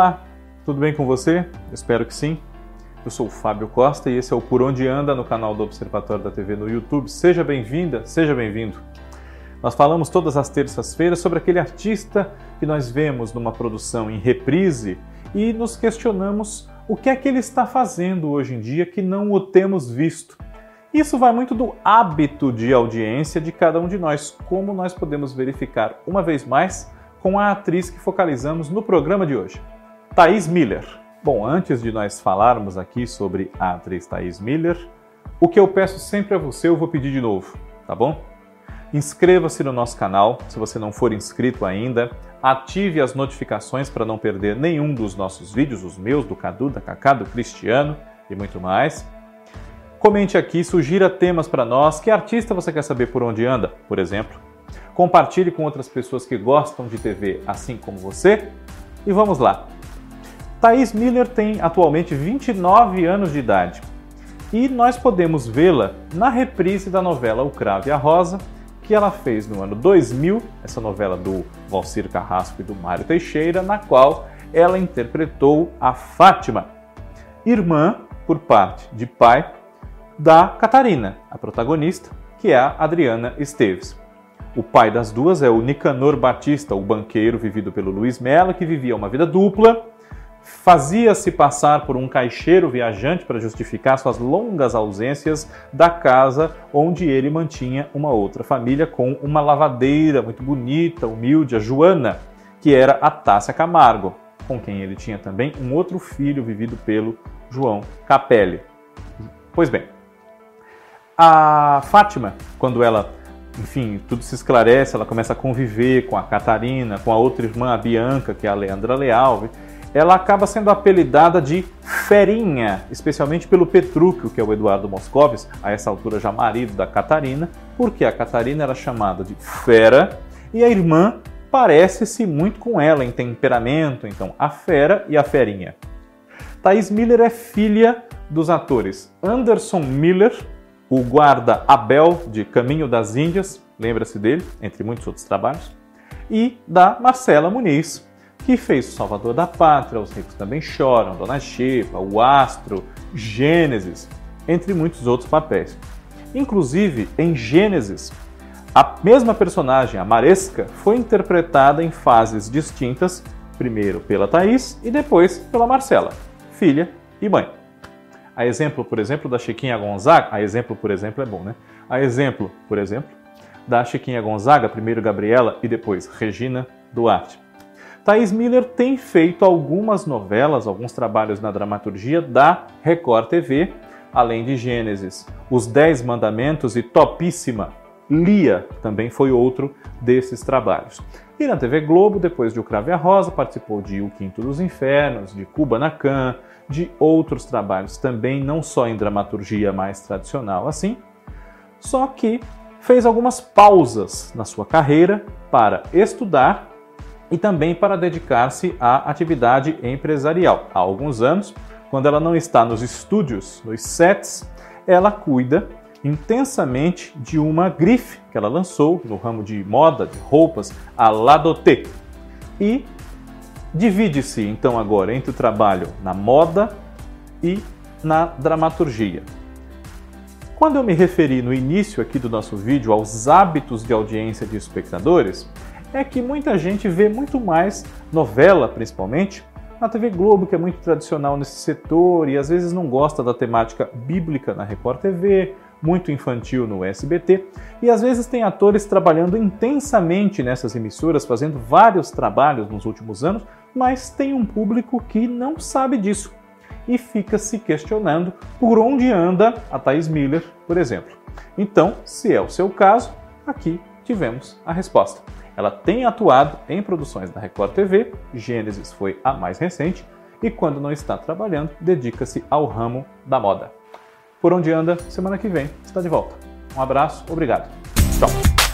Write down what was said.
Olá, tudo bem com você? Espero que sim. Eu sou o Fábio Costa e esse é o Por Onde Anda no canal do Observatório da TV no YouTube. Seja bem-vinda, seja bem-vindo. Nós falamos todas as terças-feiras sobre aquele artista que nós vemos numa produção em reprise e nos questionamos o que é que ele está fazendo hoje em dia que não o temos visto. Isso vai muito do hábito de audiência de cada um de nós, como nós podemos verificar uma vez mais com a atriz que focalizamos no programa de hoje, Thaís Miller. Bom, antes de nós falarmos aqui sobre a atriz Thaís Miller, o que eu peço sempre a você, eu vou pedir de novo, tá bom? Inscreva-se no nosso canal, se você não for inscrito ainda. Ative as notificações para não perder nenhum dos nossos vídeos, os meus, do Cadu, da Cacá, do Cristiano e muito mais. Comente aqui, sugira temas para nós. Que artista você quer saber por onde anda, por exemplo? Compartilhe com outras pessoas que gostam de TV assim como você. E vamos lá. Thaís Miller tem atualmente 29 anos de idade e nós podemos vê-la na reprise da novela O Cravo e a Rosa, que ela fez no ano 2000, essa novela do Valcir Carrasco e do Mário Teixeira, na qual ela interpretou a Fátima, irmã por parte de pai da Catarina, a protagonista, que é a Adriana Esteves. O pai das duas é o Nicanor Batista, o banqueiro vivido pelo Luiz Mello, que vivia uma vida dupla, fazia-se passar por um caixeiro viajante para justificar suas longas ausências da casa onde ele mantinha uma outra família com uma lavadeira muito bonita, humilde, a Joana, que era a Tássia Camargo, com quem ele tinha também um outro filho vivido pelo João Capelli. Pois bem, a Fátima, quando ela enfim, tudo se esclarece, ela começa a conviver com a Catarina, com a outra irmã, a Bianca, que é a Leandra Leal. Ela acaba sendo apelidada de Ferinha, especialmente pelo Petrúquio, que é o Eduardo Moscovis, a essa altura já marido da Catarina, porque a Catarina era chamada de Fera e a irmã parece-se muito com ela em temperamento, então a Fera e a Ferinha. Thais Miller é filha dos atores Anderson Miller, o guarda Abel, de Caminho das Índias, lembra-se dele, entre muitos outros trabalhos, e da Marcela Muniz, que fez O Salvador da Pátria, Os Ricos Também Choram, Dona Xepa, O Astro, Gênesis, entre muitos outros papéis. Inclusive, em Gênesis, a mesma personagem, a Maresca, foi interpretada em fases distintas, primeiro pela Thaís e depois pela Marcela, filha e mãe. A exemplo, por exemplo, da Chiquinha Gonzaga, a exemplo, por exemplo, é bom, né? A exemplo, por exemplo, da Chiquinha Gonzaga, primeiro Gabriela e depois Regina Duarte. Thaís Miller tem feito algumas novelas, alguns trabalhos na dramaturgia da Record TV, além de Gênesis, Os Dez Mandamentos e Topíssima. Lia também foi outro desses trabalhos. E na TV Globo, depois de O Crave a Rosa, participou de O Quinto dos Infernos, de Cuba Nacan, de outros trabalhos também, não só em dramaturgia mais tradicional assim, só que fez algumas pausas na sua carreira para estudar e também para dedicar-se à atividade empresarial. Há alguns anos, quando ela não está nos estúdios, nos sets, ela cuida intensamente de uma grife que ela lançou no ramo de moda, de roupas, a Ladoté. E Divide-se então agora entre o trabalho na moda e na dramaturgia. Quando eu me referi no início aqui do nosso vídeo aos hábitos de audiência de espectadores, é que muita gente vê muito mais novela, principalmente, na TV Globo, que é muito tradicional nesse setor e às vezes não gosta da temática bíblica na Record TV, muito infantil no SBT, e às vezes tem atores trabalhando intensamente nessas emissoras, fazendo vários trabalhos nos últimos anos, mas tem um público que não sabe disso e fica se questionando por onde anda a Thais Miller, por exemplo. Então, se é o seu caso, aqui tivemos a resposta. Ela tem atuado em produções da Record TV, Gênesis foi a mais recente, e quando não está trabalhando, dedica-se ao ramo da moda. Por onde anda, semana que vem está de volta. Um abraço, obrigado. Tchau.